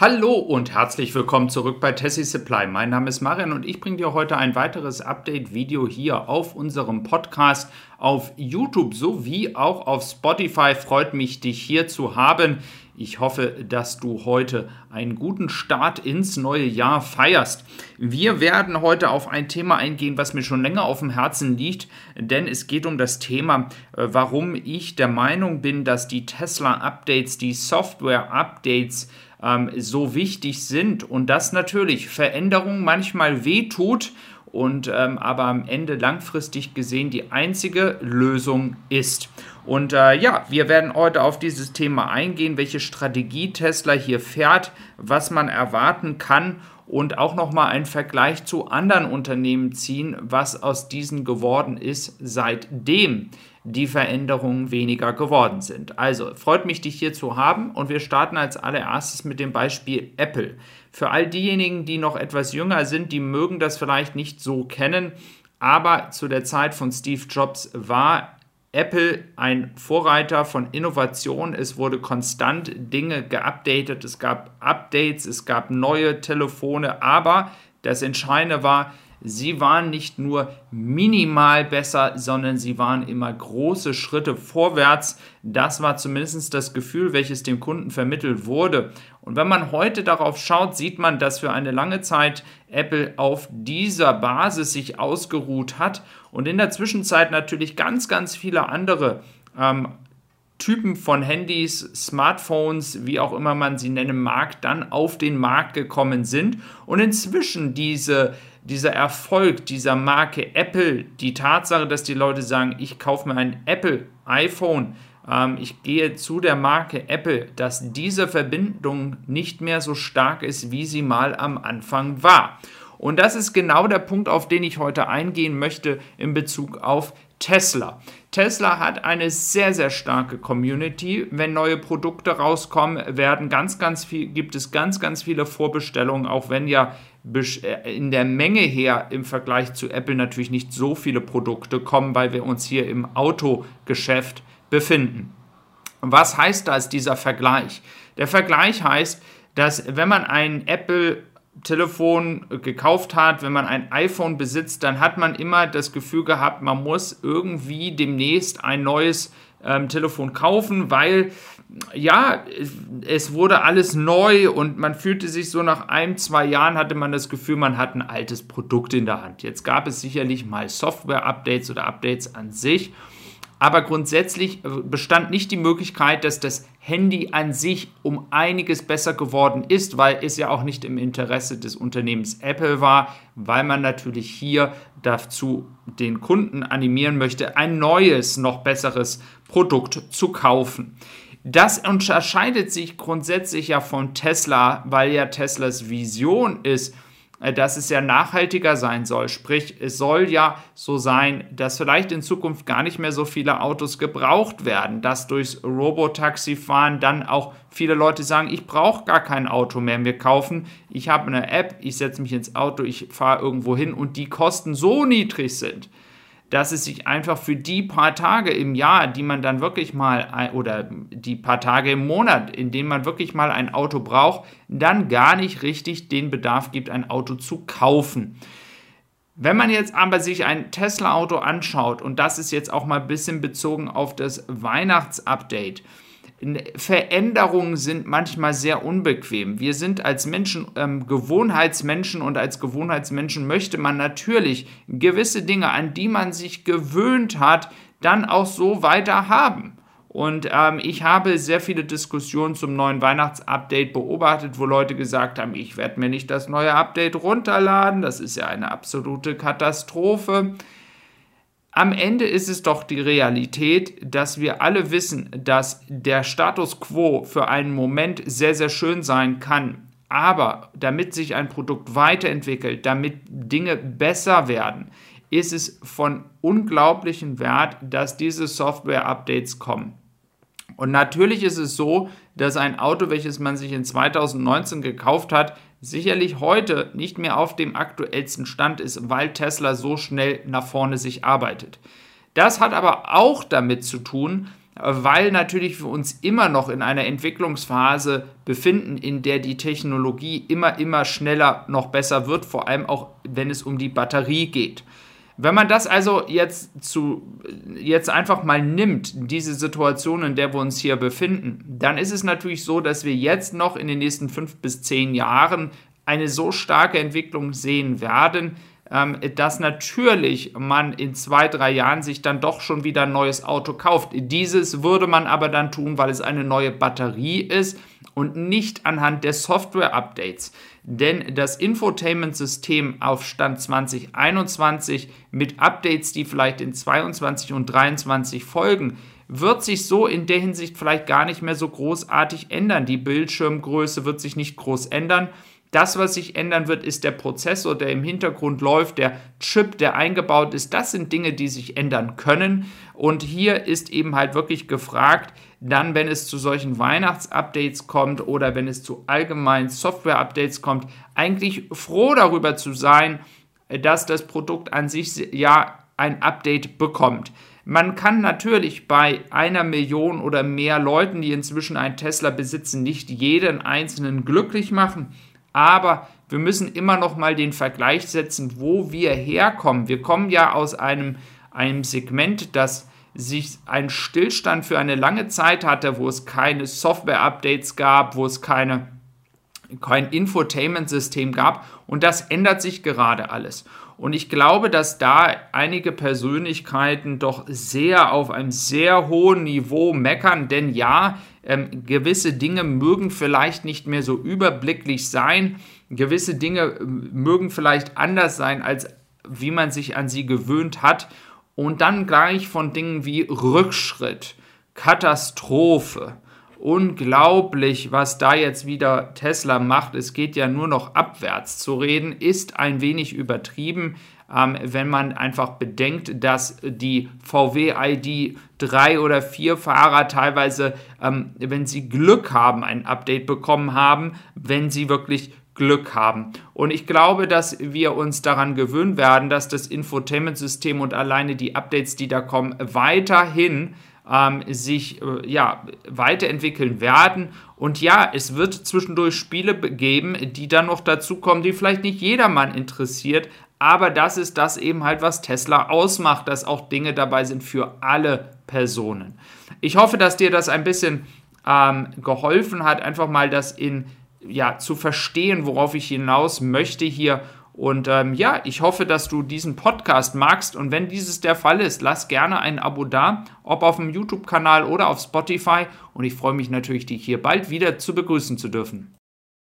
Hallo und herzlich willkommen zurück bei Tessie Supply. Mein Name ist Marian und ich bringe dir heute ein weiteres Update-Video hier auf unserem Podcast auf YouTube sowie auch auf Spotify. Freut mich, dich hier zu haben. Ich hoffe, dass du heute einen guten Start ins neue Jahr feierst. Wir werden heute auf ein Thema eingehen, was mir schon länger auf dem Herzen liegt, denn es geht um das Thema, äh, warum ich der Meinung bin, dass die Tesla-Updates, die Software-Updates, ähm, so wichtig sind und dass natürlich Veränderung manchmal wehtut und ähm, aber am Ende langfristig gesehen die einzige Lösung ist. Und äh, ja, wir werden heute auf dieses Thema eingehen, welche Strategie Tesla hier fährt, was man erwarten kann und auch nochmal einen Vergleich zu anderen Unternehmen ziehen, was aus diesen geworden ist, seitdem die Veränderungen weniger geworden sind. Also freut mich, dich hier zu haben und wir starten als allererstes mit dem Beispiel Apple. Für all diejenigen, die noch etwas jünger sind, die mögen das vielleicht nicht so kennen, aber zu der Zeit von Steve Jobs war Apple ein Vorreiter von Innovation. Es wurde konstant Dinge geupdatet, es gab Updates, es gab neue Telefone, aber das Entscheidende war, sie waren nicht nur minimal besser, sondern sie waren immer große Schritte vorwärts. Das war zumindest das Gefühl, welches dem Kunden vermittelt wurde. Und wenn man heute darauf schaut, sieht man, dass für eine lange Zeit Apple auf dieser Basis sich ausgeruht hat und in der Zwischenzeit natürlich ganz, ganz viele andere ähm, Typen von Handys, Smartphones, wie auch immer man sie nennen mag, dann auf den Markt gekommen sind und inzwischen diese dieser Erfolg dieser Marke Apple, die Tatsache, dass die Leute sagen, ich kaufe mir ein Apple iPhone, ähm, ich gehe zu der Marke Apple, dass diese Verbindung nicht mehr so stark ist, wie sie mal am Anfang war. Und das ist genau der Punkt, auf den ich heute eingehen möchte in Bezug auf Tesla. Tesla hat eine sehr, sehr starke Community. Wenn neue Produkte rauskommen, werden ganz, ganz viel, gibt es ganz, ganz viele Vorbestellungen, auch wenn ja äh, in der Menge her im Vergleich zu Apple natürlich nicht so viele Produkte kommen, weil wir uns hier im Autogeschäft befinden. Was heißt das, dieser Vergleich? Der Vergleich heißt, dass wenn man ein Apple Telefon gekauft hat, wenn man ein iPhone besitzt, dann hat man immer das Gefühl gehabt, man muss irgendwie demnächst ein neues ähm, Telefon kaufen, weil ja, es wurde alles neu und man fühlte sich so nach ein, zwei Jahren hatte man das Gefühl, man hat ein altes Produkt in der Hand. Jetzt gab es sicherlich mal Software-Updates oder Updates an sich aber grundsätzlich äh, bestand nicht die Möglichkeit, dass das Handy an sich um einiges besser geworden ist, weil es ja auch nicht im Interesse des Unternehmens Apple war, weil man natürlich hier dazu den Kunden animieren möchte, ein neues, noch besseres Produkt zu kaufen. Das unterscheidet sich grundsätzlich ja von Tesla, weil ja Teslas Vision ist, dass es ja nachhaltiger sein soll. Sprich, es soll ja so sein, dass vielleicht in Zukunft gar nicht mehr so viele Autos gebraucht werden, dass durchs Robotaxi-Fahren dann auch viele Leute sagen, ich brauche gar kein Auto mehr Wir kaufen. Ich habe eine App, ich setze mich ins Auto, ich fahre irgendwo hin und die Kosten so niedrig sind, dass es sich einfach für die paar Tage im Jahr, die man dann wirklich mal, oder die paar Tage im Monat, in denen man wirklich mal ein Auto braucht, dann gar nicht richtig den Bedarf gibt, ein Auto zu kaufen. Wenn man jetzt aber sich ein Tesla-Auto anschaut, und das ist jetzt auch mal ein bisschen bezogen auf das Weihnachtsupdate, Veränderungen sind manchmal sehr unbequem. Wir sind als Menschen ähm, Gewohnheitsmenschen und als Gewohnheitsmenschen möchte man natürlich gewisse Dinge, an die man sich gewöhnt hat, dann auch so weiter haben. Und ähm, ich habe sehr viele Diskussionen zum neuen Weihnachtsupdate beobachtet, wo Leute gesagt haben, ich werde mir nicht das neue Update runterladen, das ist ja eine absolute Katastrophe. Am Ende ist es doch die Realität, dass wir alle wissen, dass der Status quo für einen Moment sehr, sehr schön sein kann. Aber damit sich ein Produkt weiterentwickelt, damit Dinge besser werden, ist es von unglaublichem Wert, dass diese Software-Updates kommen. Und natürlich ist es so, dass ein Auto, welches man sich in 2019 gekauft hat, sicherlich heute nicht mehr auf dem aktuellsten Stand ist, weil Tesla so schnell nach vorne sich arbeitet. Das hat aber auch damit zu tun, weil natürlich wir uns immer noch in einer Entwicklungsphase befinden, in der die Technologie immer, immer schneller noch besser wird, vor allem auch wenn es um die Batterie geht. Wenn man das also jetzt zu jetzt einfach mal nimmt, diese Situation, in der wir uns hier befinden, dann ist es natürlich so, dass wir jetzt noch in den nächsten fünf bis zehn Jahren eine so starke Entwicklung sehen werden, ähm, dass natürlich man in zwei, drei Jahren sich dann doch schon wieder ein neues Auto kauft. Dieses würde man aber dann tun, weil es eine neue Batterie ist und nicht anhand der Software-Updates. Denn das Infotainment-System auf Stand 2021 mit Updates, die vielleicht in 22 und 23 folgen, wird sich so in der Hinsicht vielleicht gar nicht mehr so großartig ändern. Die Bildschirmgröße wird sich nicht groß ändern. Das, was sich ändern wird, ist der Prozessor, der im Hintergrund läuft, der Chip, der eingebaut ist. Das sind Dinge, die sich ändern können. Und hier ist eben halt wirklich gefragt, dann, wenn es zu solchen Weihnachtsupdates kommt oder wenn es zu allgemeinen Software-Updates kommt, eigentlich froh darüber zu sein, dass das Produkt an sich ja ein Update bekommt. Man kann natürlich bei einer Million oder mehr Leuten, die inzwischen einen Tesla besitzen, nicht jeden einzelnen glücklich machen. Aber wir müssen immer noch mal den Vergleich setzen, wo wir herkommen. Wir kommen ja aus einem, einem Segment, das sich einen Stillstand für eine lange Zeit hatte, wo es keine Software-Updates gab, wo es keine, kein Infotainment-System gab. Und das ändert sich gerade alles. Und ich glaube, dass da einige Persönlichkeiten doch sehr auf einem sehr hohen Niveau meckern, denn ja, ähm, gewisse Dinge mögen vielleicht nicht mehr so überblicklich sein, gewisse Dinge ähm, mögen vielleicht anders sein, als wie man sich an sie gewöhnt hat. Und dann gleich von Dingen wie Rückschritt, Katastrophe, unglaublich, was da jetzt wieder Tesla macht. Es geht ja nur noch abwärts zu reden, ist ein wenig übertrieben, ähm, wenn man einfach bedenkt, dass die VW ID 3 oder 4 Fahrer teilweise, ähm, wenn sie Glück haben, ein Update bekommen haben, wenn sie wirklich Glück haben. Und ich glaube, dass wir uns daran gewöhnen werden, dass das Infotainment-System und alleine die Updates, die da kommen, weiterhin ähm, sich äh, ja, weiterentwickeln werden. Und ja, es wird zwischendurch Spiele geben, die dann noch dazukommen, die vielleicht nicht jedermann interessiert. Aber das ist das eben halt, was Tesla ausmacht, dass auch Dinge dabei sind für alle Personen. Ich hoffe, dass dir das ein bisschen ähm, geholfen hat, einfach mal das in ja zu verstehen, worauf ich hinaus möchte hier und ähm, ja, ich hoffe, dass du diesen Podcast magst. Und wenn dieses der Fall ist, lass gerne ein Abo da, ob auf dem YouTube-Kanal oder auf Spotify. Und ich freue mich natürlich, dich hier bald wieder zu begrüßen zu dürfen.